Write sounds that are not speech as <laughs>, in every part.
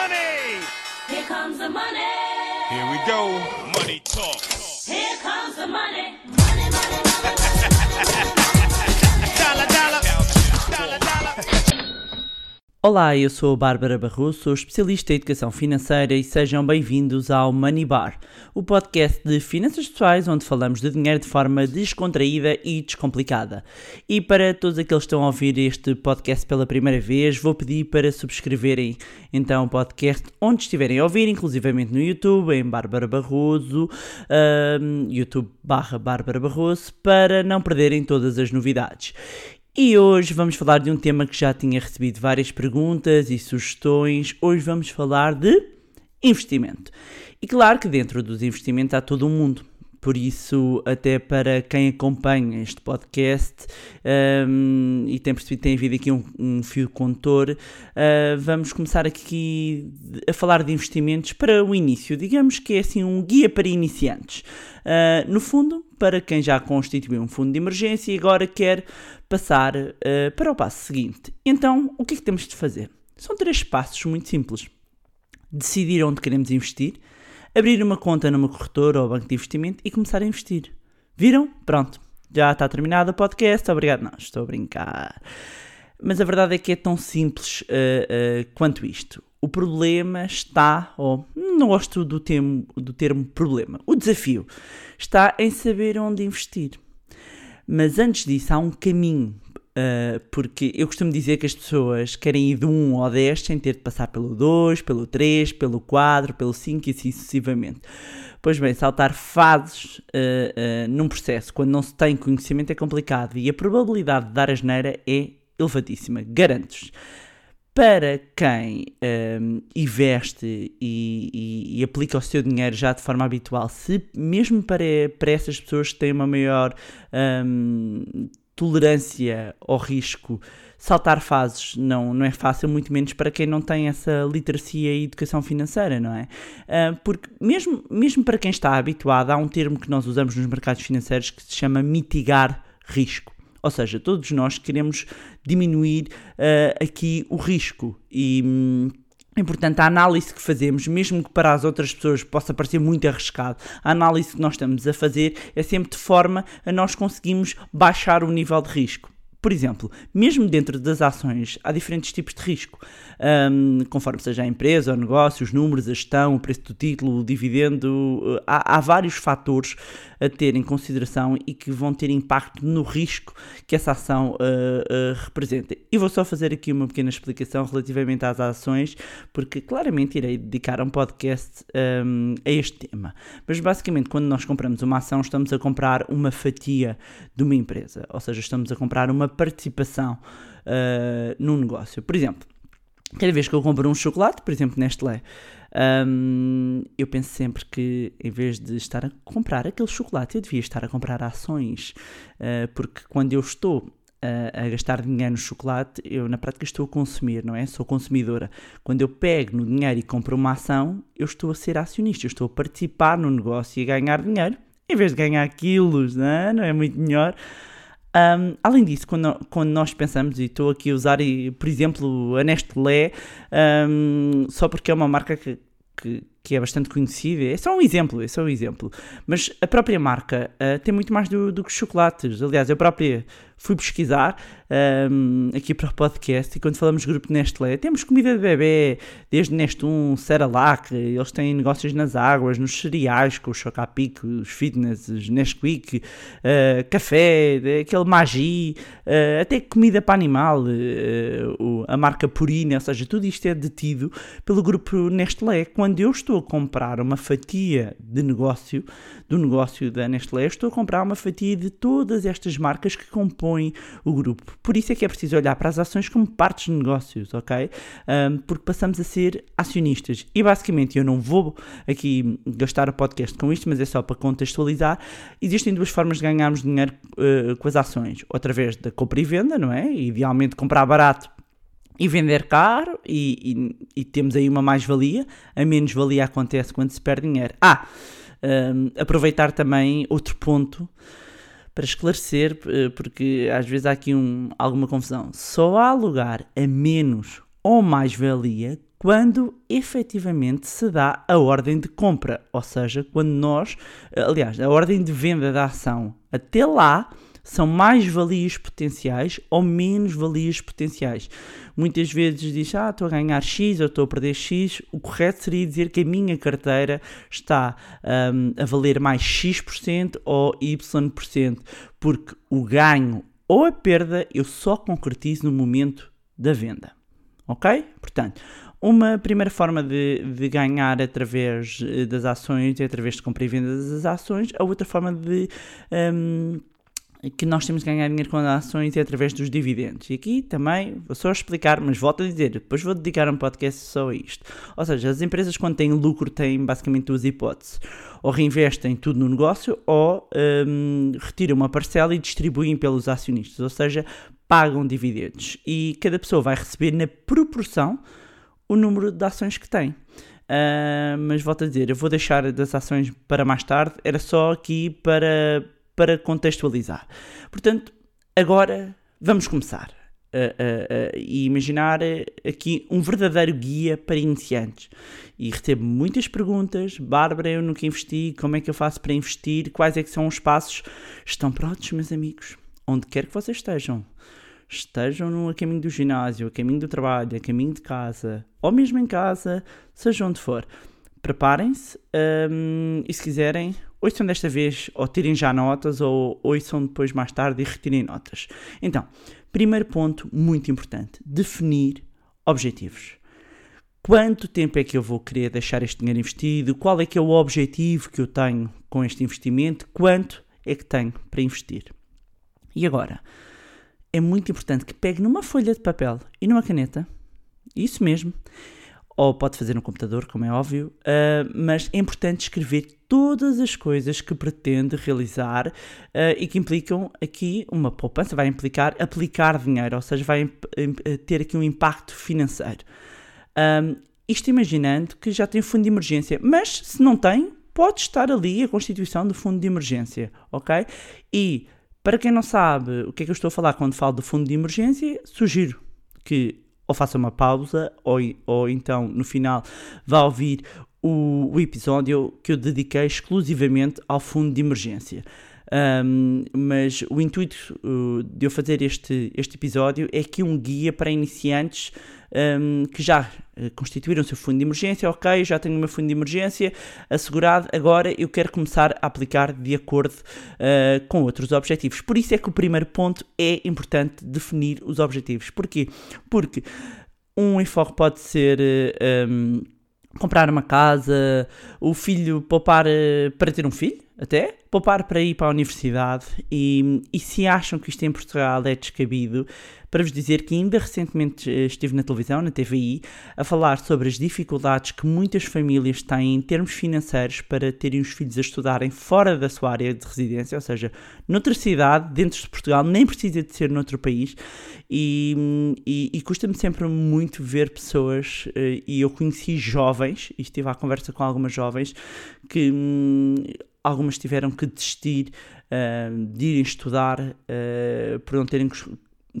money. Here comes the money. Here we go. Money talk. Here comes the money. Money, money, money. Dollar, Olá, eu sou a Bárbara Barroso, sou especialista em educação financeira e sejam bem-vindos ao Money Bar, o podcast de finanças pessoais onde falamos de dinheiro de forma descontraída e descomplicada. E para todos aqueles que estão a ouvir este podcast pela primeira vez, vou pedir para subscreverem então o podcast onde estiverem a ouvir, inclusivamente no YouTube, em Bárbara Barroso, YouTube barra Bárbara Barroso, para não perderem todas as novidades. E hoje vamos falar de um tema que já tinha recebido várias perguntas e sugestões. Hoje vamos falar de investimento. E claro que dentro dos investimentos há todo um mundo. Por isso, até para quem acompanha este podcast hum, e tem percebido que tem havido aqui um, um fio condutor, ah, vamos começar aqui a falar de investimentos para o início. Digamos que é assim um guia para iniciantes. Ah, no fundo, para quem já constituiu um fundo de emergência e agora quer passar ah, para o passo seguinte. Então, o que é que temos de fazer? São três passos muito simples. Decidir onde queremos investir, abrir uma conta numa corretora ou banco de investimento e começar a investir. Viram? Pronto. Já está terminado o podcast. Obrigado. Não, estou a brincar. Mas a verdade é que é tão simples ah, ah, quanto isto. O problema está, ou não gosto do termo, do termo problema, o desafio está em saber onde investir. Mas antes disso há um caminho, ah, porque eu costumo dizer que as pessoas querem ir do 1 ao 10 sem ter de passar pelo 2, pelo 3, pelo 4, pelo 5 e assim sucessivamente. Pois bem, saltar fases ah, ah, num processo quando não se tem conhecimento é complicado e a probabilidade de dar asneira é elevadíssima, garanto-vos. Para quem hum, investe e, e- e aplica o seu dinheiro já de forma habitual, se mesmo para, para essas pessoas que têm uma maior hum, tolerância ao risco, saltar fases não, não é fácil, muito menos para quem não tem essa literacia e educação financeira, não é? Ah, porque mesmo, mesmo para quem está habituado, há um termo que nós usamos nos mercados financeiros que se chama mitigar risco. Ou seja, todos nós queremos diminuir ah, aqui o risco e. hum, e, portanto, a análise que fazemos, mesmo que para as outras pessoas possa parecer muito arriscado, a análise que nós estamos a fazer é sempre de forma a nós conseguirmos baixar o nível de risco. Por exemplo, mesmo dentro das ações, há diferentes tipos de risco, Hum, conforme seja a empresa, o negócio, os números, a gestão, o preço do título, o dividendo, há, há vários fatores a ter em consideração e que vão ter impacto no risco que essa ação eh, eh, representa. E vou só fazer aqui uma pequena explicação relativamente às ações, porque claramente irei dedicar um podcast hum, a este tema. Mas basicamente, quando nós compramos uma ação, estamos a comprar uma fatia de uma empresa, ou seja, estamos a comprar uma participação uh, num negócio. Por exemplo, cada vez que eu compro um chocolate, por exemplo, Nestlé, hum, eu penso sempre que em vez de estar a comprar aquele chocolate, eu devia estar a comprar ações, uh, porque quando eu estou a, a gastar dinheiro no chocolate, eu na prática estou a consumir, não é? Sou consumidora. Quando eu pego no dinheiro e compro uma ação, eu estou a ser acionista, eu estou a participar no negócio e a ganhar dinheiro, em vez de ganhar quilos, não é? Não é muito melhor. Um, além disso, quando, quando nós pensamos, e estou aqui a usar, por exemplo, a Nestlé, um, só porque é uma marca que, que, que é bastante conhecida, é só um exemplo, é só um exemplo. Mas a própria marca ah, tem muito mais do, do que chocolates. Aliás, eu própria fui pesquisar um, aqui para o podcast e quando falamos grupo Nestlé, temos comida de bebê, desde Nestum, Cerelac, eles têm negócios nas águas, nos cereais, com os Chocapic, os Fitness, os Nesquik, uh, café, aquele Magi, uh, até comida para animal, uh, o- a marca Purina, ou seja, tudo isto é detido pelo grupo Nestlé. Quando eu estou a comprar uma fatia de negócio, do negócio da Nestlé, estou a comprar uma fatia de todas estas marcas que compõem o grupo. Por isso é que é preciso olhar para as ações como partes de negócios, ok? Ahm, porque passamos a ser acionistas. E basicamente, eu não vou aqui gastar o podcast com isto, mas é só para contextualizar. Existem duas formas de ganharmos dinheiro eh, com as ações: ou através da compra e venda, não é? Idealmente comprar barato e vender caro e, e- e temos aí uma mais-valia. A menos-valia acontece quando se perde dinheiro. Ah, hum, aproveitar também outro ponto para esclarecer, eh, porque às vezes há aqui um- alguma confusão. Só há lugar a menos ou mais-valia quando efetivamente se dá a ordem de compra, ou seja, quando nós, aliás, a ordem de venda da ação. Até lá são mais valias potenciais ou menos valias potenciais. Muitas vezes diz, ah, estou a ganhar X ou estou a perder X. O correto seria dizer que a minha carteira está um, a valer mais X% ou Y%, porque o ganho ou a perda eu só concretizo no momento da venda. Ok? Portanto, uma primeira forma de, de, ganhar através eh, das ações é através de compra e venda das ações. A outra forma de um, que nós temos que ganhar dinheiro com as ações é através dos dividendos. E aqui também vou só explicar, mas volto a dizer, depois vou dedicar um podcast só a isto. Ou seja, as empresas quando têm lucro têm basicamente duas hipóteses. Ou reinvestem tudo no negócio ou um, retiram uma parcela e distribuem pelos acionistas. Ou seja, pagam dividendos. E cada pessoa vai receber na proporção o número de ações que tem. Uh, mas volto a dizer, eu vou deixar das ações para mais tarde, era só aqui para, para contextualizar. Portanto, agora vamos começar a, imaginar aqui um verdadeiro guia para iniciantes. E recebo muitas perguntas, Bárbara, eu nunca investi, como é que eu faço para investir, quais é que são os passos? Estão prontos, meus amigos? Onde quer que vocês estejam estejam no a caminho do ginásio, a caminho do trabalho, a caminho de casa, ou mesmo em casa, seja onde for. Preparem-se um, e se quiserem, ouçam desta vez ou tirem já notas ou ouçam depois mais tarde e retirem notas. Então, primeiro ponto muito importante: definir objetivos. Quanto tempo é que eu vou querer deixar este dinheiro investido? Qual é que é o objetivo que eu tenho com este investimento? Quanto é que tenho para investir? E agora, é muito importante que pegue numa folha de papel e numa caneta, isso mesmo, ou pode fazer no computador, como é óbvio, uh, mas é importante escrever todas as coisas que pretende realizar uh, e que implicam aqui uma poupança, vai implicar aplicar dinheiro, ou seja, vai ter aqui um impacto financeiro. Um, isto imaginando que já tem fundo de emergência, mas se não tem, pode estar ali a constituição do fundo de emergência, ok? E para quem não sabe o que é que eu estou a falar quando falo do fundo de emergência, sugiro que ou faça uma pausa ou, ou então no final vá ouvir o, o episódio que eu dediquei exclusivamente ao fundo de emergência. Um, mas o intuito uh, de eu fazer este, este episódio é que um guia para iniciantes um, que já uh, constituíram o seu fundo de emergência, ok, já tenho o meu fundo de emergência assegurado, agora eu quero começar a aplicar de acordo uh, com outros objetivos. Por isso é que o primeiro ponto é importante definir os objetivos. Porquê? Porque um enfoque pode ser. Um, comprar uma casa, o filho poupar para ter um filho, até poupar para ir para a universidade e, e se acham que isto em Portugal é descabido, para vos dizer que ainda recentemente eh, estive na televisão, na TVI, a falar sobre as dificuldades que muitas famílias têm em termos financeiros para terem os filhos a estudarem fora da sua área de residência, ou seja, noutra cidade, dentro de Portugal, nem precisa de ser noutro país, e, e, e custa-me sempre muito ver pessoas, eh, e eu conheci jovens, e estive à conversa com algumas jovens, que hum, algumas tiveram que desistir uh, de irem estudar uh, por não terem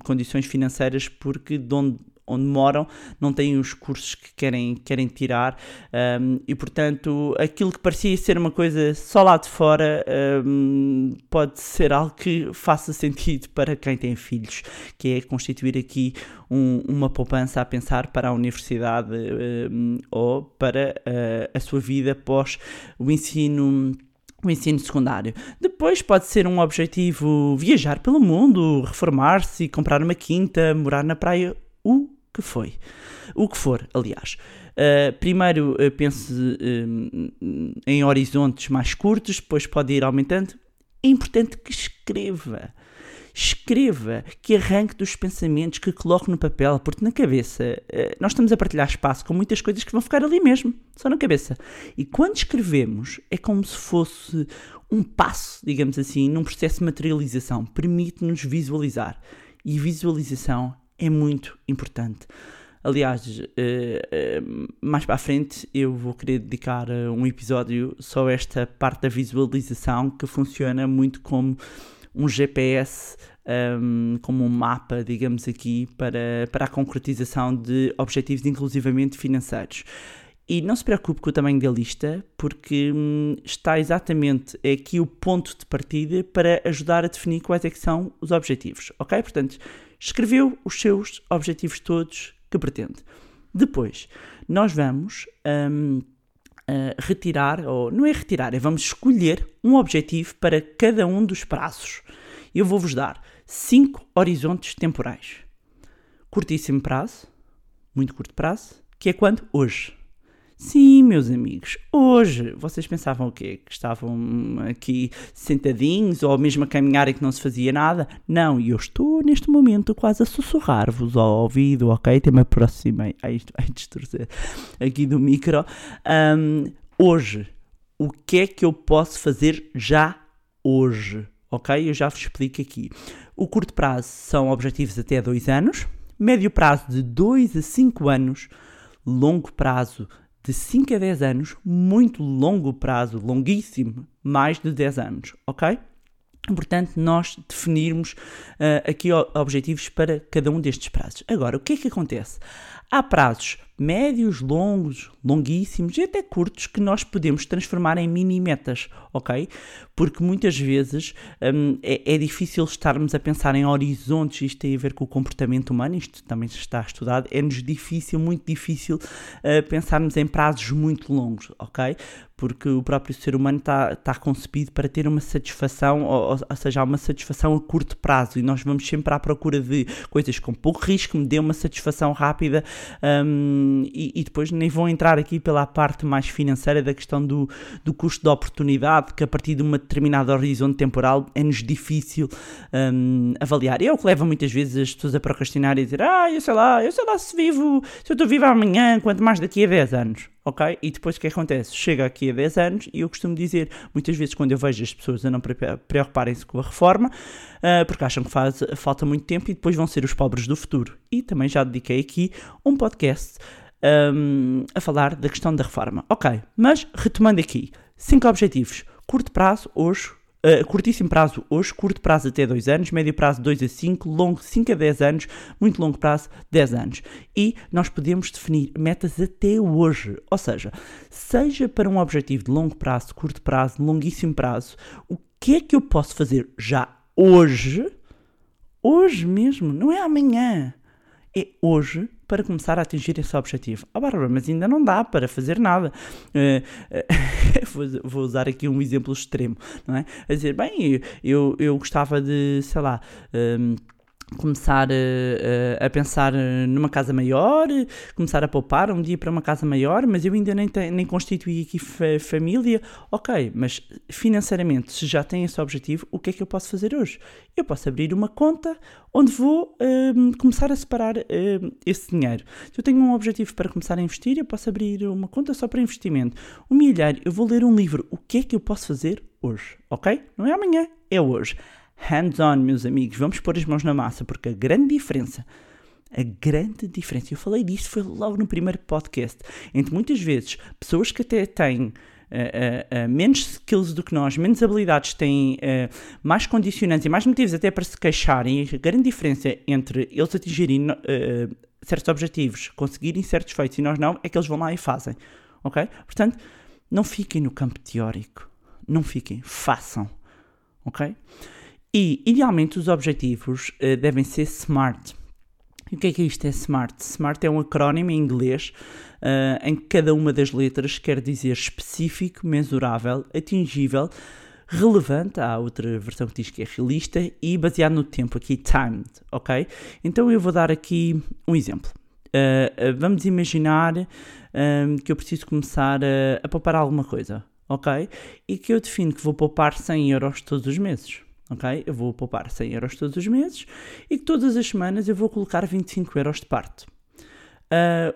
condições financeiras porque de onde, onde moram não têm os cursos que querem, querem tirar. Um, e portanto aquilo que parecia ser uma coisa só lá de fora um, pode ser algo que faça sentido <laughs> para quem tem filhos, que é constituir aqui um, uma poupança a pensar para a universidade ou para uh, a sua vida após o ensino o ensino secundário. Depois pode ser um objetivo viajar pelo mundo, reformar-se, comprar uma quinta, morar na praia, o que foi. O que for, aliás. Uh, primeiro uh, pense uh, em horizontes mais curtos, depois pode ir aumentando. É importante que escreva escreva, que arranque dos pensamentos, que coloque no papel, porque na cabeça eh, nós estamos a partilhar espaço com muitas coisas que vão ficar ali mesmo, só na cabeça. E quando escrevemos, é como se fosse um passo, digamos assim, num processo de materialização, permite-nos visualizar. E visualização é muito importante. Aliás, eh, eh, mais para a frente eu vou querer dedicar um episódio só a esta parte da visualização que funciona muito como um GPS um, como um mapa, digamos aqui, para, para a concretização de objetivos inclusivamente financeiros. E não se preocupe com o tamanho da lista, porque hum, está exatamente aqui o ponto de partida para ajudar a definir quais é que são os objetivos, ok? Portanto, escreveu os seus objetivos todos que pretende. Depois, nós vamos hum, uh, retirar, ou não é retirar, é vamos escolher um objetivo para cada um dos prazos. Eu vou-vos dar cinco horizontes temporais. Curtíssimo prazo, muito curto prazo, que é quando? Hoje. Sim, meus amigos, hoje vocês pensavam o quê? Que estavam aqui sentadinhos ou mesmo a caminhar e que não se fazia nada? Não, e eu estou neste momento quase a sussurrar-vos ao ouvido, ok? Até me aproximei, ai, ai distorcer aqui do micro. Um, hoje, o que é que eu posso fazer já hoje? Ok? Eu já vos explico aqui. O curto prazo são objetivos até 2 anos, médio prazo de 2 a 5 anos, longo prazo de 5 a 10 anos, muito longo prazo, longuíssimo, mais de 10 anos, ok? Importante nós definirmos uh, aqui objetivos para cada um destes prazos. Agora, o que é que acontece? Há prazos médios, longos, longuíssimos e até curtos que nós podemos transformar em mini metas, ok? Porque muitas vezes hum, é, é, difícil estarmos a pensar em horizontes, isto tem a ver com o comportamento humano, isto também está estudado, é-nos difícil, muito difícil uh, pensarmos em prazos muito longos, ok? Porque o próprio ser humano está tá concebido para ter uma satisfação, ou, ou seja, uma satisfação a curto prazo e nós vamos sempre à procura de coisas com pouco risco, me dê uma satisfação rápida. E, e, depois nem vou entrar aqui pela parte mais financeira da questão do, do custo de oportunidade, que a partir de uma determinada horizonte temporal é-nos difícil um, avaliar. E é o que leva muitas vezes as pessoas a procrastinar e dizer, ah, eu sei lá, eu sei lá se vivo, se eu estou vivo amanhã, quanto mais daqui a 10 anos ok? E depois o que acontece? Chega aqui a 10 anos e eu costumo dizer, muitas vezes quando eu vejo as pessoas a não preocuparem-se com a reforma, uh, porque acham que faz, falta muito tempo e depois vão ser os pobres do futuro. E também já dediquei aqui um podcast um, a falar da questão da reforma. Ok, mas retomando aqui, cinco objetivos. Curto prazo, hoje, Uh, curtíssimo prazo hoje, curto prazo até 2 anos, médio prazo 2 a 5, longo 5 a 10 anos, muito longo prazo 10 anos. E nós podemos definir metas até hoje, ou seja, seja para um objetivo de longo prazo, curto prazo, longuíssimo prazo, o que é que eu posso fazer já hoje, hoje mesmo, não é amanhã, é hoje para começar a atingir esse objetivo. Ah, Bárbara, mas ainda não dá para fazer nada. <laughs> Uh, uh, vou usar aqui um exemplo extremo, não é? A dizer, bem, eu, eu gostava de, sei lá. Um, começar a, a, pensar numa casa maior, começar a poupar um dia para uma casa maior, mas eu ainda nem, te, nem constituí aqui fa família. Ok, mas financeiramente, se já tem esse objetivo, o que é que eu posso fazer hoje? Eu posso abrir uma conta onde vou começar a separar esse dinheiro. Se eu tenho um objetivo para começar a investir, eu posso abrir uma conta só para investimento. Um milheiro, eu vou ler um livro. O que é que eu posso fazer hoje? Ok? Não é amanhã, é hoje hands-on, meus amigos, vamos pôr as mãos na massa, porque a grande diferença, a grande diferença, eu falei disso foi logo no primeiro podcast, entre muitas vezes pessoas que até têm Uh, uh, uh, menos skills do que nós, menos habilidades, têm mais condicionantes e mais motivos até para se queixarem. A grande diferença entre eles atingirem certos objetivos, conseguirem certos feitos e nós não, é que eles vão lá e fazem. Ok? Portanto, não fiquem no campo teórico. Não fiquem, façam. Ok? E, idealmente, os objetivos uh, devem ser SMART. E o que é que isto é SMART? SMART é um acrónimo em inglês uh, em que cada uma das letras quer dizer específico, mensurável, atingível, relevante, há outra versão que diz que é realista e baseado no tempo, aqui timed, ok? Então eu vou dar aqui um exemplo. Uh, vamos imaginar que eu preciso começar a, a poupar alguma coisa, ok? E que eu defino que vou poupar 100 euros todos os meses ok? Eu vou poupar 100 euros todos os meses e todas as semanas eu vou colocar 25 euros de parte. Uh,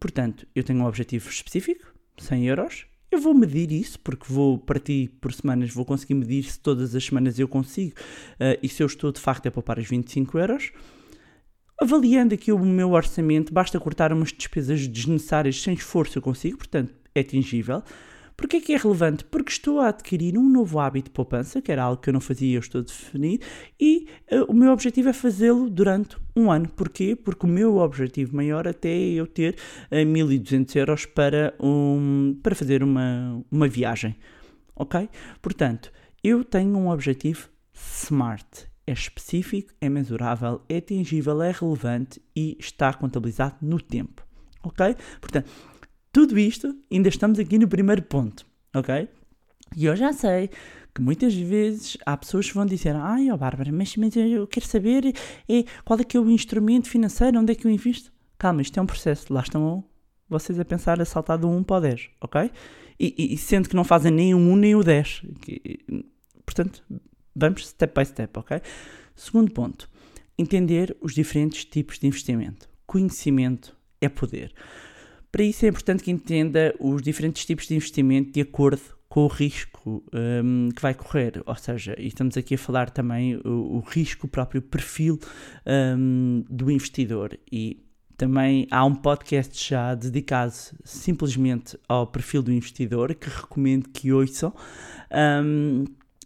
portanto, eu tenho um objetivo específico, 100 euros. Eu vou medir isso, porque vou partir por semanas, vou conseguir medir se todas as semanas eu consigo uh, e se eu estou de facto a poupar os 25 euros. Avaliando aqui o meu orçamento, basta cortar umas despesas desnecessárias sem esforço, eu consigo, portanto, é atingível. Porquê que é relevante? Porque estou a adquirir um novo hábito de poupança, que era algo que eu não fazia eu estou a definir, e uh, o meu objetivo é fazê-lo durante um ano. Porquê? Porque o meu objetivo maior até é eu ter uh, 1200 euros para, um, para fazer uma, uma viagem. Ok? Portanto, eu tenho um objetivo SMART. É específico, é mensurável, é atingível, é relevante e está contabilizado no tempo. Ok? Portanto, tudo isto, ainda estamos aqui no primeiro ponto, ok? E eu já sei que muitas vezes há pessoas que vão dizer ai, ó Bárbara, mas, mas eu quero saber é, qual é que é o instrumento financeiro, onde é que eu invisto? Calma, isto é um processo, lá estão vocês a pensar a saltar do 1 para o 10, ok? E, e, e sendo que não fazem nem o 1 nem o 10. Que, portanto, vamos step by step, ok? Segundo ponto, entender os diferentes tipos de investimento. Conhecimento é poder. Para isso é importante que entenda os diferentes tipos de investimento de acordo com o risco um, que vai correr, ou seja, estamos aqui a falar também o, o risco, o próprio perfil um, do investidor e também há um podcast já dedicado simplesmente ao perfil do investidor que recomendo que ouçam. Um,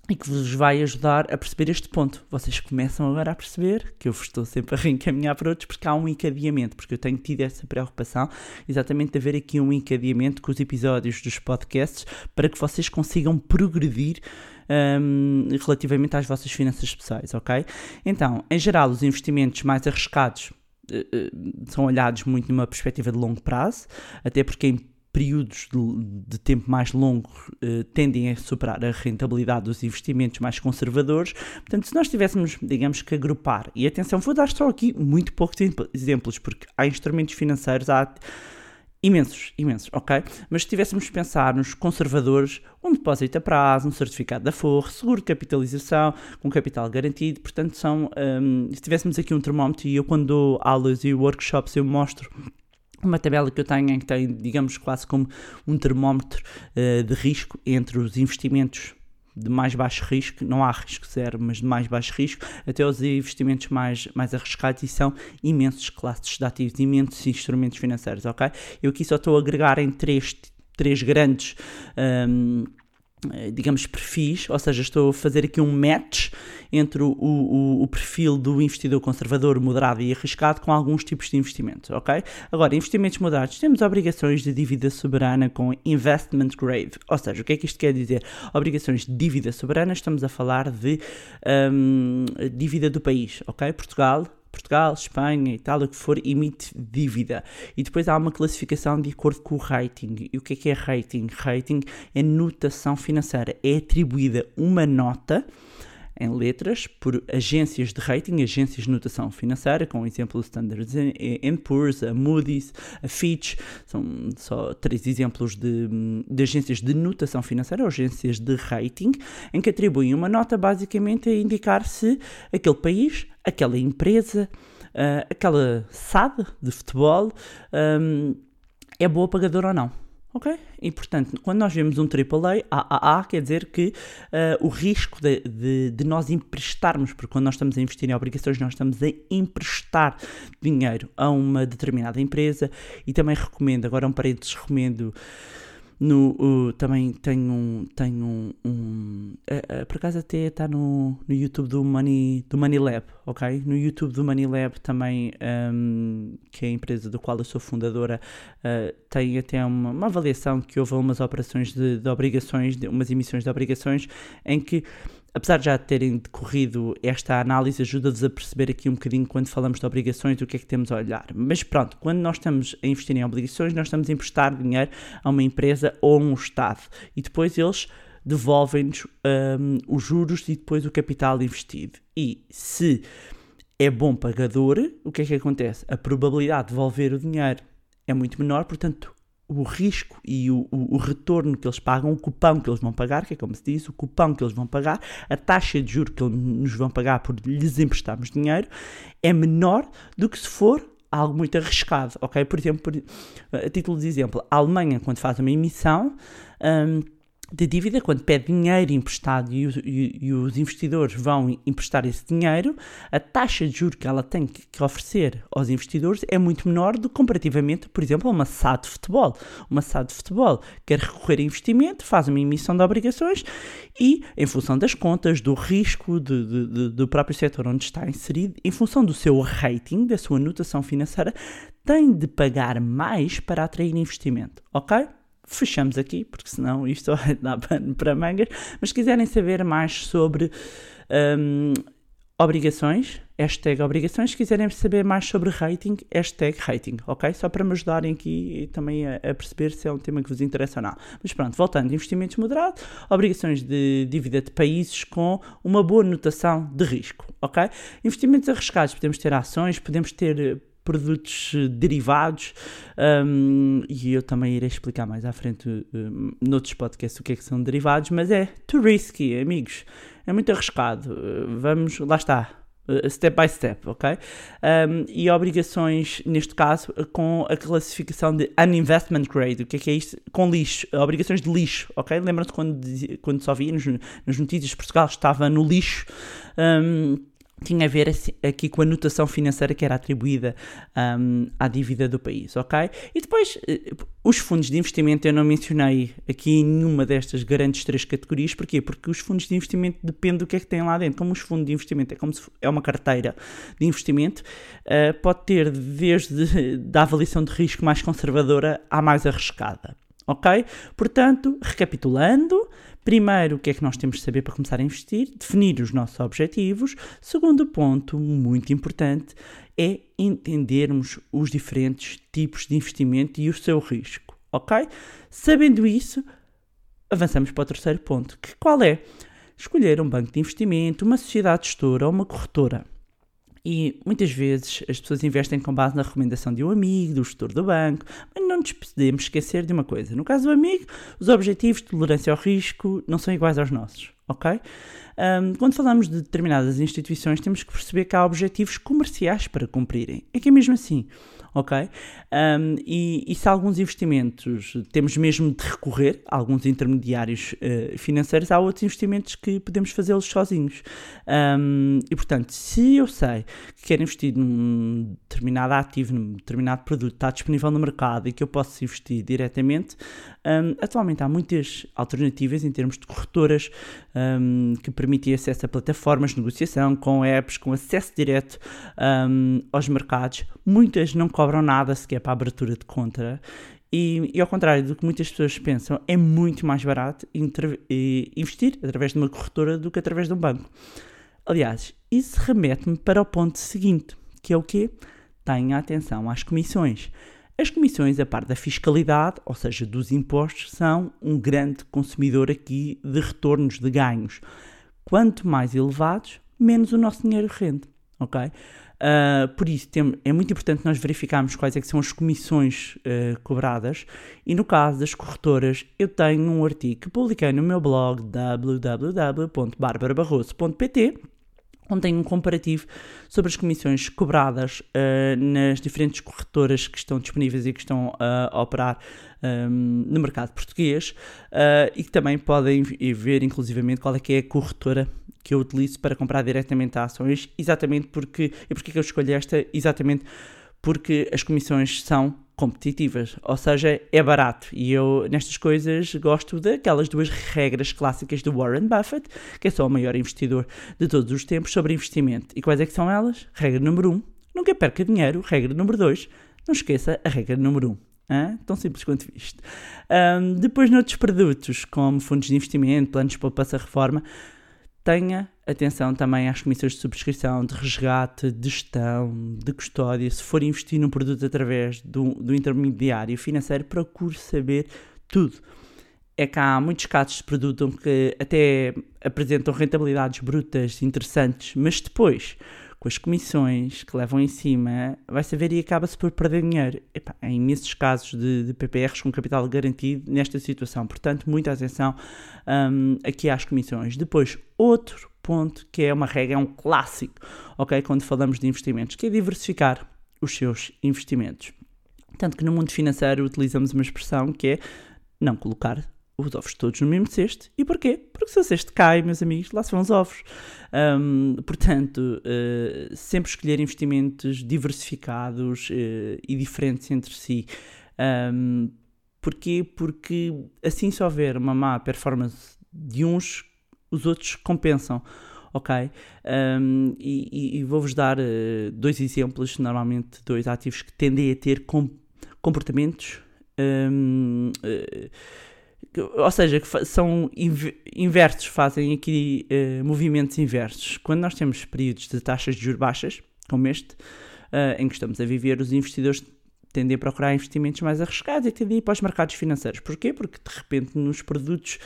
e que vos vai ajudar a perceber este ponto. Vocês começam agora a perceber que eu vos estou sempre a <laughs> reencaminhar para outros porque há um encadeamento, porque eu tenho tido essa preocupação exatamente de haver aqui um encadeamento com os episódios dos podcasts para que vocês consigam progredir um, relativamente às vossas finanças pessoais, ok? Então, em geral, os investimentos mais arriscados uh, uh, são olhados muito numa perspectiva de longo prazo, até porque em períodos de, de, tempo mais longos eh, tendem a superar a rentabilidade dos investimentos mais conservadores. Portanto, se nós tivéssemos, digamos que, agrupar, e atenção, vou dar só aqui muito poucos exemplos, porque há instrumentos financeiros, há imensos, imensos, ok? Mas se tivéssemos de pensar nos conservadores, um depósito a prazo, um certificado da Forro, seguro de capitalização, com capital garantido, portanto, são, um, se tivéssemos aqui um termómetro, e eu quando dou aulas e workshops eu mostro uma tabela que eu tenho em que tem, digamos, quase como um termómetro uh, de risco entre os investimentos de mais baixo risco, não há risco zero, mas de mais baixo risco, até os investimentos mais, mais arriscados e são imensos classes de ativos, imensos instrumentos financeiros, ok? Eu aqui só estou a agregar em três, três grandes. Um, eh, digamos, perfis, ou seja, estou a fazer aqui um match entre o, o, o, perfil do investidor conservador, moderado e arriscado com alguns tipos de investimentos, ok? Agora, investimentos moderados, temos obrigações de dívida soberana com investment grade, ou seja, o que é que isto quer dizer? Obrigações de dívida soberana, estamos a falar de um, dívida do país, ok? Portugal, Portugal, Espanha, Itália, o que for, emite dívida. E depois há uma classificação de acordo com o rating. E o que é que é rating? Rating é notação financeira. É atribuída uma nota em letras por agências de rating, agências de notação financeira, com o exemplo Standard Poor's, a Moody's, a Fitch, são só três exemplos de, de agências de notação financeira, agências de rating, em que atribuem uma nota basicamente a indicar se aquele país, aquela empresa, uh, aquela SAD de futebol um, é boa pagadora ou não. Ok? E portanto, quando nós vemos um AAA, AAA quer dizer que uh, o risco de, de, de, nós emprestarmos, porque quando nós estamos a investir em obrigações, nós estamos a emprestar dinheiro a uma determinada empresa e também recomendo, agora um parênteses, recomendo no, uh, também tenho um. Tenho um, um uh, uh, por acaso até está no, no YouTube do Money, do Money Lab, ok? No YouTube do Money Lab também, um, que é a empresa do qual eu sou fundadora, uh, tem até uma, uma avaliação que houve umas operações de, de obrigações, de, umas emissões de obrigações, em que apesar de já terem decorrido esta análise, ajuda-vos a perceber aqui um bocadinho quando falamos de obrigações, o que é que temos a olhar. Mas pronto, quando nós estamos a investir em obrigações, nós estamos a emprestar dinheiro a uma empresa ou a um Estado e depois eles devolvem-nos um, os juros e depois o capital investido. E se é bom pagador, o que é que acontece? A probabilidade de devolver o dinheiro é muito menor, portanto, o risco e o, o, o, retorno que eles pagam, o cupão que eles vão pagar, que é como se diz, o cupão que eles vão pagar, a taxa de juro que eles nos vão pagar por lhes emprestarmos dinheiro, é menor do que se for algo muito arriscado, ok? Por exemplo, por, a título de exemplo, a Alemanha, quando faz uma emissão, um, de dívida, quando pede dinheiro emprestado e, o- e- e os investidores vão emprestar esse dinheiro, a taxa de juros que ela tem que, que oferecer aos investidores é muito menor do que comparativamente, por exemplo, a uma SAD de futebol. Uma SAD de futebol quer recorrer a investimento, faz uma emissão de obrigações e, em função das contas, do risco de- de- de- do próprio setor onde está inserido, em função do seu rating, da sua anotação financeira, tem de pagar mais para atrair investimento, ok? Fechamos aqui, porque senão isto <laughs> dar pano para mangas. Mas se quiserem saber mais sobre hum, obrigações, hashtag obrigações. Se quiserem saber mais sobre rating, hashtag rating, ok? Só para me ajudarem aqui também a, a perceber se é um tema que vos interessa ou não. Mas pronto, voltando, investimentos moderados, obrigações de dívida de países com uma boa notação de risco, ok? Investimentos arriscados, podemos ter ações, podemos ter produtos eh, derivados um, e eu também irei explicar mais à frente um, noutros podcasts o que é que são derivados, mas é too risky, amigos, é muito arriscado. Uh, Vamos, lá está. Step by step, ok? Um, e obrigações, neste caso, com a classificação de uninvestment grade. O que é que é isto? Com lixo, obrigações de lixo, ok? Lembram-se quando, quando só via nos, nas notícias Portugal estava no lixo? Um, tinha a ver assim, aqui com a notação financeira que era atribuída hum, à dívida do país, ok? E depois, eh, os fundos de investimento eu não mencionei aqui nenhuma destas grandes três categorias, porquê? Porque os fundos de investimento depende do que é que tem lá dentro. Como os fundos de investimento é como se é uma carteira de investimento, eh, pode ter desde <laughs> da avaliação de risco mais conservadora à mais arriscada, ok? Portanto, recapitulando, Primeiro, o que é que nós temos de saber para começar a investir? Definir os nossos objetivos. Segundo ponto, muito importante, é entendermos os diferentes tipos de investimento e o seu risco, ok? Sabendo isso, avançamos para o terceiro ponto, que qual é? Escolher um banco de investimento, uma sociedade gestora ou uma corretora. E muitas vezes as pessoas investem com base na recomendação de um amigo, do gestor do banco, mas não nos podemos esquecer de uma coisa. No caso do amigo, os objetivos de tolerância ao risco não são iguais aos nossos, ok? Ahm, quando falamos de determinadas instituições, temos que perceber que há objetivos comerciais para cumprirem. É que é mesmo assim, ok? Ahm, e, e se alguns investimentos temos mesmo de recorrer a alguns intermediários eh, financeiros, há outros investimentos que podemos fazê-los sozinhos. Ahm, e portanto, se eu sei que quero investir num determinado ativo, num determinado produto, está disponível no mercado e que eu posso investir diretamente, ahm, atualmente há muitas alternativas em termos de corretoras ahm, que permitem acesso a plataformas de negociação, com apps, com acesso direto ahm, aos mercados. Muitas não cobram nada sequer para a abertura de conta. E, e ao contrário do que muitas pessoas pensam, é muito mais barato investir através de uma corretora do que através de um banco. Aliás, isso remete-me para o ponto seguinte, que é o quê? Tenha atenção às comissões. As comissões, a par da fiscalidade, ou seja, dos impostos, são um grande consumidor aqui de retornos, de ganhos. Quanto mais elevados, menos o nosso dinheiro rende, ok? Ah, por isso, tem- é muito importante nós verificarmos quais é são as comissões ah, cobradas e no caso das corretoras, eu tenho um artigo que publiquei no meu blog www.barbarabarroso.pt onde tem um comparativo sobre as comissões cobradas ah, nas diferentes corretoras que estão disponíveis e que estão ah, a operar ahm, no mercado português ah, e que também podem ver inclusivamente qual é que é a corretora que eu utilizo para comprar diretamente ações, exatamente porque, e porque que eu escolhi esta? Exatamente porque as comissões são competitivas, ou seja, é barato. E eu, nestas coisas, gosto daquelas duas regras clássicas do Warren Buffett, que é só o maior investidor de todos os tempos sobre investimento. E quais é que são elas? Regra número 1, um, nunca perca dinheiro. Regra número 2, não esqueça a regra número 1. Um. Hã? Tão simples quanto isto. Ahm, depois, noutros produtos, como fundos de investimento, planos de poupança reforma, tenha atenção também às comissões de subscrição, de resgate, de gestão, de custódia. Se for investir num produto através do, do intermediário financeiro, procure saber tudo. É que há muitos casos de produto que até apresentam rentabilidades brutas interessantes, mas depois, com as comissões que levam em cima, vai-se a ver e acaba-se por perder dinheiro. Epá, há imensos casos de, de PPRs com capital garantido nesta situação. Portanto, muita atenção hum, aqui às comissões. Depois, outro ponto que é uma regra, é um clássico, ok? Quando falamos de investimentos, que é diversificar os seus investimentos. Tanto que no mundo financeiro utilizamos uma expressão que é não colocar os ovos todos no mesmo cesto. E porquê? Porque se o cesto cai, meus amigos, lá se vão os ovos. Um, portanto, uh, sempre escolher investimentos diversificados uh, e diferentes entre si. Um, porquê? Porque assim se houver uma má performance de uns, os outros compensam. Ok? Um, e, e, vou-vos dar uh, dois exemplos, normalmente dois ativos que tendem a ter com, comportamentos. Ou seja, que são inversos, fazem aqui uh, movimentos inversos. Quando nós temos períodos de taxas de juros baixas, como este, uh, em que estamos a viver, os investidores tendem a procurar investimentos mais arriscados e tendem a ir para os mercados financeiros. Porquê? Porque de repente nos produtos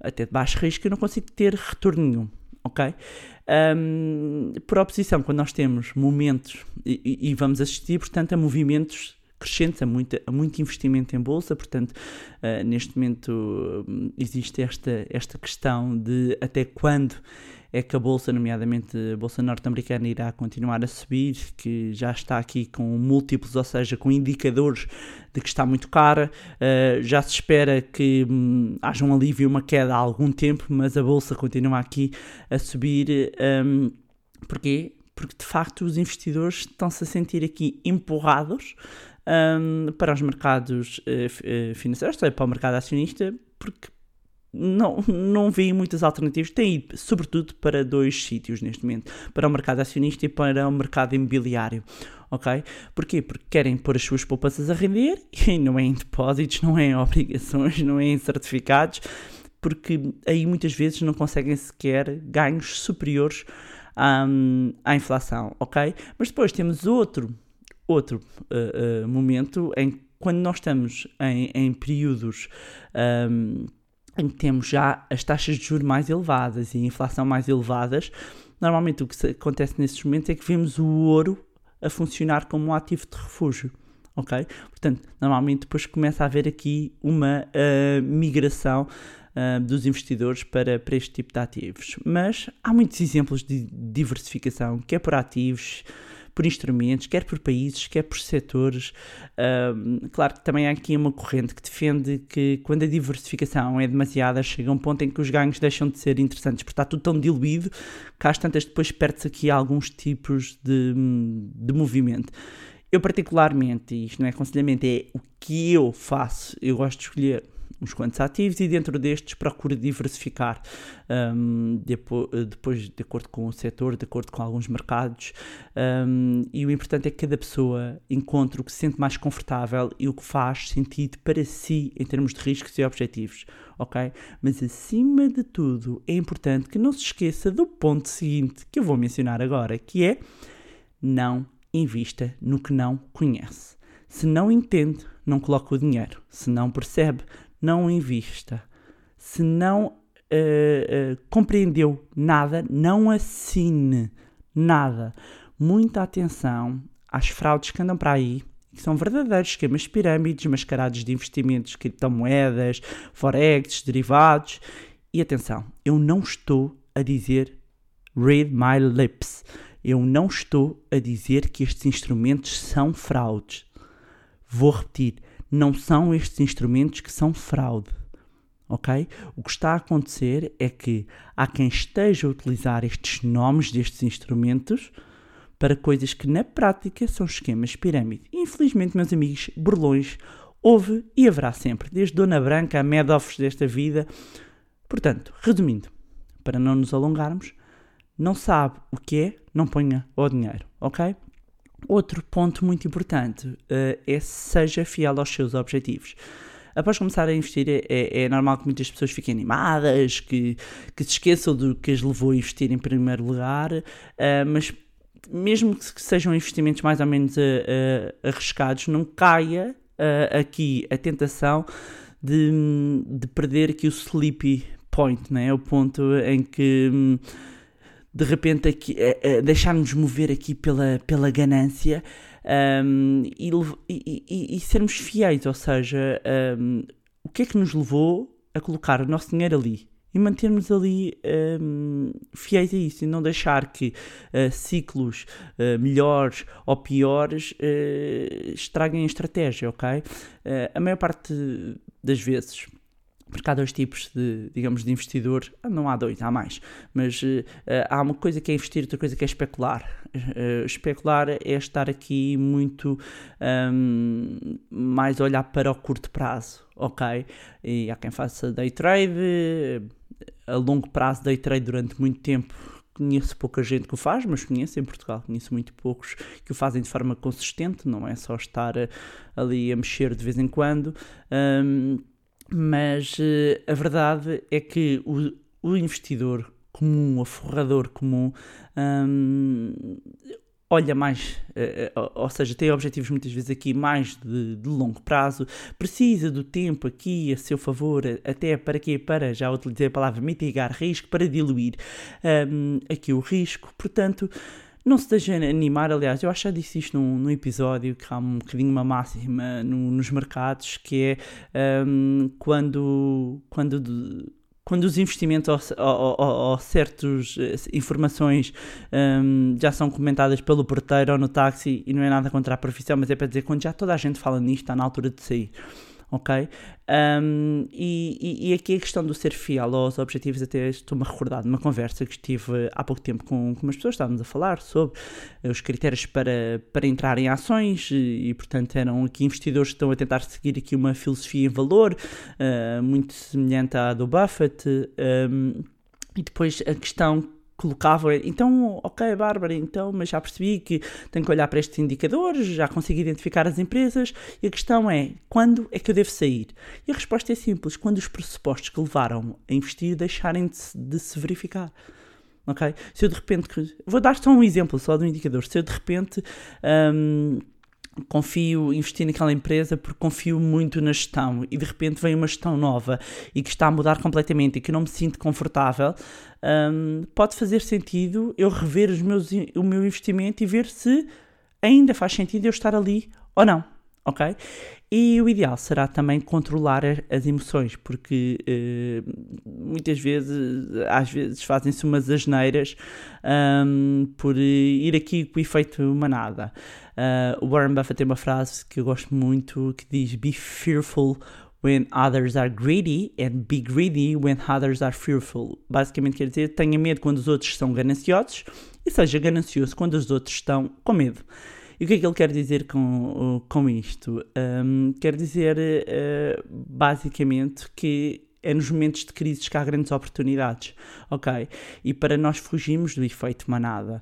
até de baixo risco eu não consigo ter retorno nenhum. Ok? Um, por oposição, quando nós temos momentos e, e vamos assistir, portanto, a movimentos crescentes, há muito, há muito investimento em bolsa, portanto, uh, neste momento uh, existe esta, esta questão de até quando é que a bolsa, nomeadamente a bolsa norte-americana, irá continuar a subir, que já está aqui com múltiplos, ou seja, com indicadores de que está muito cara. Uh, já se espera que um, haja um alívio, uma queda há algum tempo, mas a bolsa continua aqui a subir. Um, porquê? Porque de facto os investidores estão-se a sentir aqui empurrados um, para os mercados uh, financeiros, ou para o mercado acionista, porque não, <laughs> não vi muitas alternativas. Tem ido, sobretudo, para dois sítios neste momento: para o mercado acionista e para o mercado imobiliário. Ok? Porquê? Porque querem pôr as suas poupanças a render <laughs> e não é em depósitos, não é em obrigações, não é em certificados, porque aí muitas vezes não conseguem sequer ganhos superiores um, à inflação. Ok? Mas depois temos outro outro uh, uh, momento em quando nós estamos em, em períodos um, em que temos já as taxas de juros mais elevadas e a inflação mais elevadas, normalmente o que acontece nesses momentos é que vemos o ouro a funcionar como um ativo de refúgio. Ok? Portanto, normalmente depois começa a haver aqui uma uh, migração uh, dos investidores para, para este tipo de ativos. Mas há muitos exemplos de diversificação, que é por ativos, por instrumentos, quer por países, quer por setores. Claro que também há aqui uma corrente que defende que quando a diversificação é demasiada, chega um ponto em que os ganhos deixam de ser interessantes, porque está tudo tão diluído que às tantas depois perde-se aqui alguns tipos de, de movimento. Eu particularmente, isto não é aconselhamento, é o que eu faço, eu gosto de escolher uns quantos ativos e dentro destes procura diversificar um, depois, depois, de acordo com o setor, de acordo com alguns mercados um, e o importante é que cada pessoa encontre o que se sente mais confortável e o que faz sentido para si em termos de riscos e objetivos, ok? Mas acima de tudo é importante que não se esqueça do ponto seguinte que eu vou mencionar agora, que é não invista no que não conhece. Se não entende, não coloca o dinheiro. Se não percebe, não invista. Se não uh, uh, compreendeu nada, não assine nada. Muita atenção às fraudes que andam para aí, que são verdadeiros esquemas de pirâmides mascarados de investimentos, criptomoedas, forex, derivados. E atenção, eu não estou a dizer read my lips. Eu não estou a dizer que estes instrumentos são fraudes. Vou repetir, não são estes instrumentos que são fraude. Ok? O que está a acontecer é que há quem esteja a utilizar estes nomes destes instrumentos para coisas que na prática são esquemas pirâmide. Infelizmente, meus amigos, burlões houve e haverá sempre, desde Dona Branca a Madoffs desta vida. Portanto, resumindo, para não nos alongarmos, não sabe o que é, não ponha o dinheiro, ok? Outro ponto muito importante uh, é seja fiel aos seus objetivos. Após começar a investir, é, é, é, normal que muitas pessoas fiquem animadas, que, que se esqueçam do que as levou a investir em primeiro lugar, uh, mas mesmo que sejam investimentos mais ou menos uh, arriscados, não caia aqui a tentação de, de perder aqui o sleepy point, né? o ponto em que. Um, de repente aqui, uh, uh, deixar-nos mover aqui pela, pela ganância um, e, e, e, sermos fiéis, ou seja, um, o que é que nos levou a colocar o nosso dinheiro ali? E mantermos ali um, fiéis a isso e não deixar que uh, ciclos uh, melhores ou piores uh, estraguem a estratégia, ok? a maior parte das vezes porque há dois tipos de, digamos, de investidor. Ah, Não há dois, há mais. Mas eh, há uma coisa que é investir, outra coisa que é especular. Eh, especular é estar aqui muito ahm, mais olhar para o curto prazo, ok? E há quem faça day trade, a longo prazo day trade durante muito tempo. Conheço pouca gente que o faz, mas conheço em Portugal, conheço muito poucos que o fazem de forma consistente, não é só estar ali a mexer de vez em quando. Ahm, mas eh, a verdade é que o, o investidor comum, o forrador comum, hum, olha mais, eh, eh, ou seja, tem objetivos muitas vezes aqui mais de, de longo prazo, precisa do tempo aqui a seu favor, até para quê? Para, já utilizei a palavra mitigar risco, para diluir hum, aqui o risco, portanto. Não se deixem animar, aliás, eu acho que já disse isto num, num episódio que há um bocadinho uma máxima no- nos mercados, que é hum, quando, quando, de- quando os investimentos ou, certas informações hum, já são comentadas pelo porteiro ou no táxi, e não é nada contra a profissão, mas é para dizer quando já toda a gente fala nisto, está na altura de sair. Ok? Um, e, e, aqui a questão do ser fiel aos objetivos, até estou-me a recordar de uma conversa que estive há pouco tempo com, com umas pessoas, estávamos a falar sobre os critérios para, para entrar em ações e, e, portanto, eram aqui investidores que estão a tentar seguir aqui uma filosofia em valor uh, muito semelhante à do Buffett. Um, e depois a questão colocava, então, ok, Bárbara, então, mas já percebi que tenho que olhar para estes indicadores, já consigo identificar as empresas, e a questão é, quando é que eu devo sair? E a resposta é simples, quando os pressupostos que levaram a investir deixarem de se, de se verificar. Ok? Se eu de repente, vou dar só um exemplo, só de um indicador, se eu de repente hum, confio, investir naquela empresa porque confio muito na gestão e de repente vem uma gestão nova e que está a mudar completamente e que eu não me sinto confortável, hum, pode fazer sentido eu rever os meus, o meu investimento e ver se ainda faz sentido eu estar ali ou não, ok? E o ideal será também controlar as emoções, porque eh, muitas vezes, às vezes, fazem-se umas asneiras um, por ir aqui com o efeito manada. Uh, Warren Buffett tem uma frase que eu gosto muito que diz: Be fearful when others are greedy and be greedy when others are fearful. Basicamente quer dizer, tenha medo quando os outros são gananciosos e seja ganancioso quando os outros estão com medo. E o que é que ele quer dizer com, com isto? Um, quer dizer, uh, basicamente, que é nos momentos de crise que há grandes oportunidades, ok? E para nós fugirmos do efeito manada,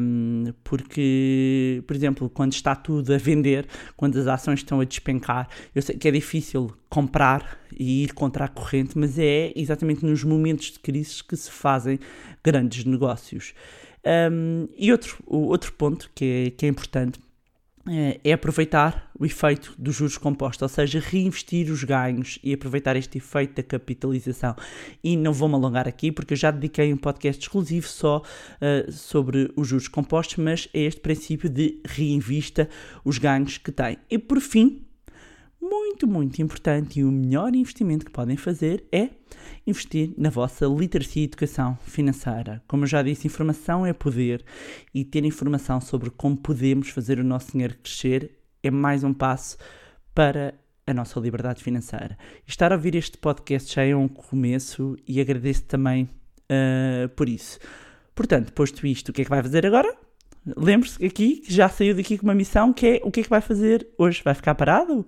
um, porque, por exemplo, quando está tudo a vender, quando as ações estão a despencar, eu sei que é difícil comprar e ir contra a corrente, mas é exatamente nos momentos de crise que se fazem grandes negócios. Um, e outro, outro ponto que é, que é importante é, é aproveitar o efeito dos juros compostos, ou seja, reinvestir os ganhos e aproveitar este efeito da capitalização. E não vou-me alongar aqui porque eu já dediquei um podcast exclusivo só uh, sobre os juros compostos, mas é este princípio de reinvista os ganhos que tem. E por fim, muito, muito importante e o melhor investimento que podem fazer é investir na vossa literacia e educação financeira. Como eu já disse, informação é poder e ter informação sobre como podemos fazer o nosso dinheiro crescer é mais um passo para a nossa liberdade financeira. Estar a ouvir este podcast já é um começo e agradeço também uh, por isso. Portanto, posto isto, o que é que vai fazer agora? Lembre-se aqui que já saiu daqui com uma missão que é o que é que vai fazer hoje? Vai ficar parado?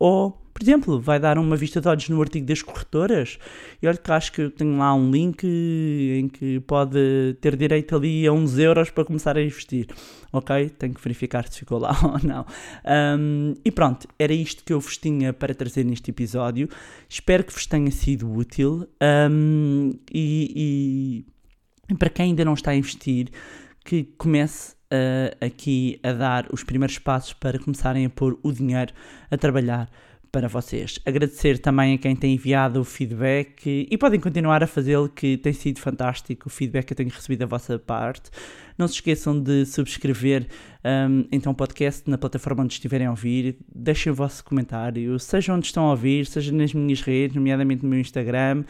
Ou, por exemplo, vai dar uma vista de olhos no artigo das corretoras e olha que acho que tenho lá um link em que pode ter direito ali a uns euros para começar a investir. Ok? Tenho que verificar se ficou lá <laughs> ou não. Um, e pronto, era isto que eu vos tinha para trazer neste episódio. Espero que vos tenha sido útil um, e, e para quem ainda não está a investir, que comece uh, aqui a dar os primeiros passos para começarem a pôr o dinheiro a trabalhar para vocês. Agradecer também a quem tem enviado o feedback e podem continuar a fazê-lo, que tem sido fantástico o feedback que eu tenho recebido da vossa parte. Não se esqueçam de subscrever um, então o podcast na plataforma onde estiverem a ouvir. Deixem o vosso comentário, seja onde estão a ouvir, seja nas minhas redes, nomeadamente no meu Instagram.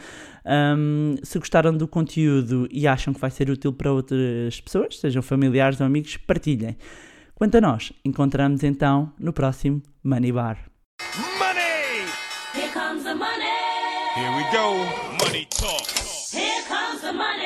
Um, se gostaram do conteúdo e acham que vai ser útil para outras pessoas, sejam familiares ou amigos, partilhem. Quanto a nós, encontramos então no próximo Money Bar. Go. Money talk. Here comes the money.